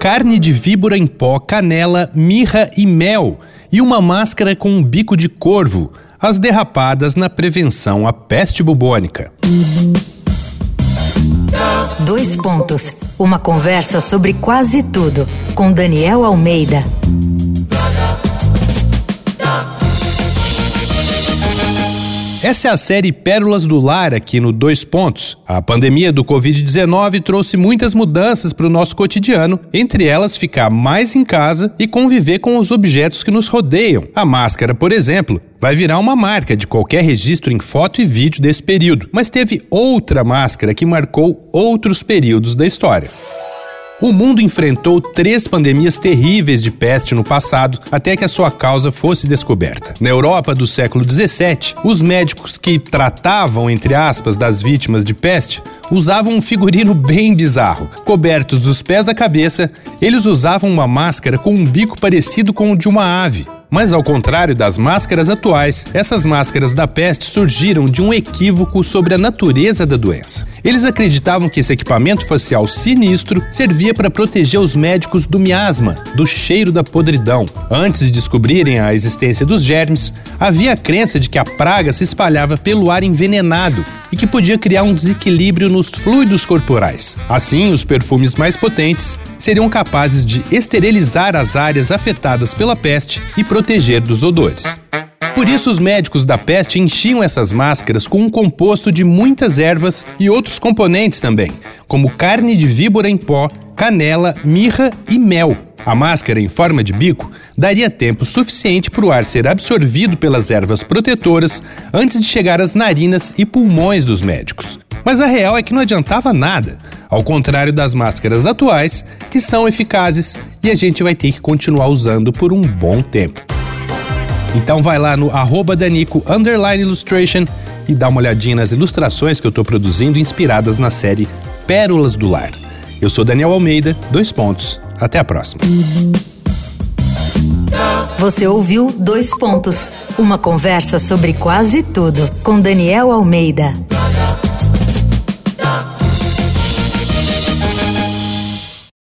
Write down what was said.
carne de víbora em pó, canela, mirra e mel, e uma máscara com um bico de corvo, as derrapadas na prevenção à peste bubônica. Dois pontos. Uma conversa sobre quase tudo com Daniel Almeida. Essa é a série Pérolas do Lar aqui no Dois Pontos. A pandemia do Covid-19 trouxe muitas mudanças para o nosso cotidiano, entre elas ficar mais em casa e conviver com os objetos que nos rodeiam. A máscara, por exemplo, vai virar uma marca de qualquer registro em foto e vídeo desse período. Mas teve outra máscara que marcou outros períodos da história. O mundo enfrentou três pandemias terríveis de peste no passado até que a sua causa fosse descoberta. Na Europa do século XVII, os médicos que tratavam, entre aspas, das vítimas de peste usavam um figurino bem bizarro. Cobertos dos pés à cabeça, eles usavam uma máscara com um bico parecido com o de uma ave. Mas ao contrário das máscaras atuais, essas máscaras da peste surgiram de um equívoco sobre a natureza da doença. Eles acreditavam que esse equipamento facial sinistro servia para proteger os médicos do miasma, do cheiro da podridão. Antes de descobrirem a existência dos germes, havia a crença de que a praga se espalhava pelo ar envenenado e que podia criar um desequilíbrio nos fluidos corporais. Assim, os perfumes mais potentes seriam capazes de esterilizar as áreas afetadas pela peste e proteger dos odores. Por isso, os médicos da peste enchiam essas máscaras com um composto de muitas ervas e outros componentes também, como carne de víbora em pó, canela, mirra e mel. A máscara em forma de bico daria tempo suficiente para o ar ser absorvido pelas ervas protetoras antes de chegar às narinas e pulmões dos médicos. Mas a real é que não adiantava nada, ao contrário das máscaras atuais, que são eficazes e a gente vai ter que continuar usando por um bom tempo. Então vai lá no arroba Danico Illustration e dá uma olhadinha nas ilustrações que eu estou produzindo inspiradas na série Pérolas do Lar. Eu sou Daniel Almeida, dois pontos. Até a próxima. Você ouviu Dois Pontos, uma conversa sobre quase tudo com Daniel Almeida.